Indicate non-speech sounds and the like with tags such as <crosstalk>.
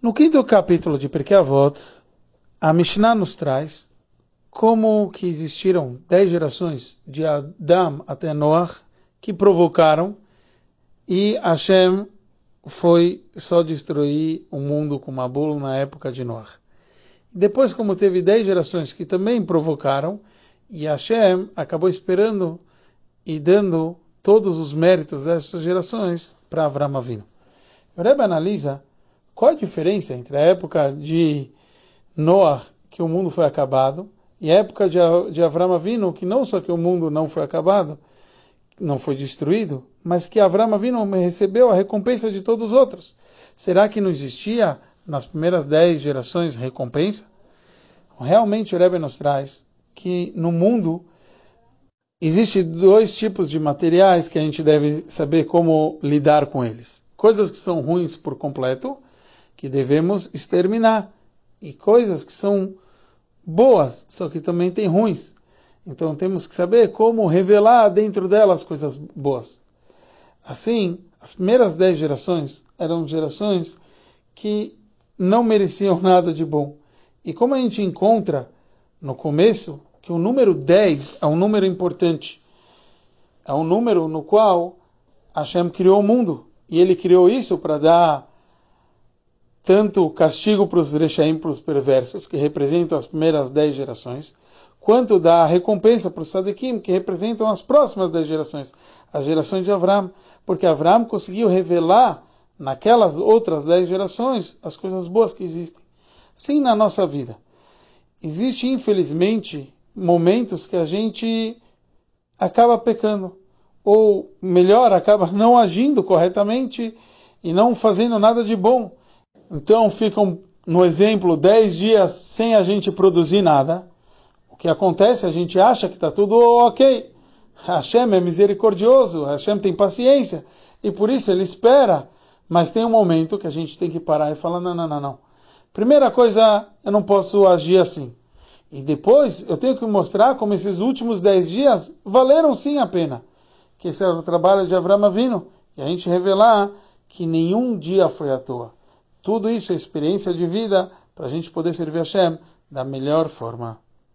No quinto capítulo de Pirkei Avot, a Mishnah nos traz como que existiram dez gerações de Adam até Noah que provocaram e Hashem foi só destruir o mundo com Mabul na época de Noah. Depois, como teve dez gerações que também provocaram, e Hashem acabou esperando e dando todos os méritos dessas gerações para Avram Avinu. O Rebbe analisa qual a diferença entre a época de Noah, que o mundo foi acabado, e a época de, de Avram Avinu, que não só que o mundo não foi acabado, não foi destruído, mas que Avram Avinu recebeu a recompensa de todos os outros. Será que não existia nas primeiras dez gerações recompensa? Realmente o Rebbe nos traz que no mundo existe dois tipos de materiais que a gente deve saber como lidar com eles. Coisas que são ruins por completo que devemos exterminar. E coisas que são boas, só que também tem ruins. Então temos que saber como revelar dentro delas coisas boas. Assim, as primeiras dez gerações eram gerações que não mereciam <laughs> nada de bom. E como a gente encontra no começo que o número 10 é um número importante, é um número no qual Hashem criou o mundo. E ele criou isso para dar tanto castigo para os Rechaim, para os perversos, que representam as primeiras dez gerações, quanto da recompensa para os Sadikim, que representam as próximas dez gerações, as gerações de Avram, porque Avram conseguiu revelar naquelas outras dez gerações as coisas boas que existem. Sim, na nossa vida. Existe, infelizmente, momentos que a gente acaba pecando, ou melhor, acaba <laughs> não agindo corretamente e não fazendo nada de bom. Então ficam, no exemplo, 10 dias sem a gente produzir nada. O que acontece? A gente acha que está tudo ok. Hashem é misericordioso, Hashem tem paciência. E por isso ele espera. Mas tem um momento que a gente tem que parar e falar: não, não, não, não. Primeira coisa, eu não posso agir assim. E depois eu tenho que mostrar como esses últimos 10 dias valeram sim a pena. Que esse era o trabalho de Avram Avino. E a gente revelar que nenhum dia foi à toa. Tudo isso é experiência de vida para a gente poder servir a Hashem da melhor forma.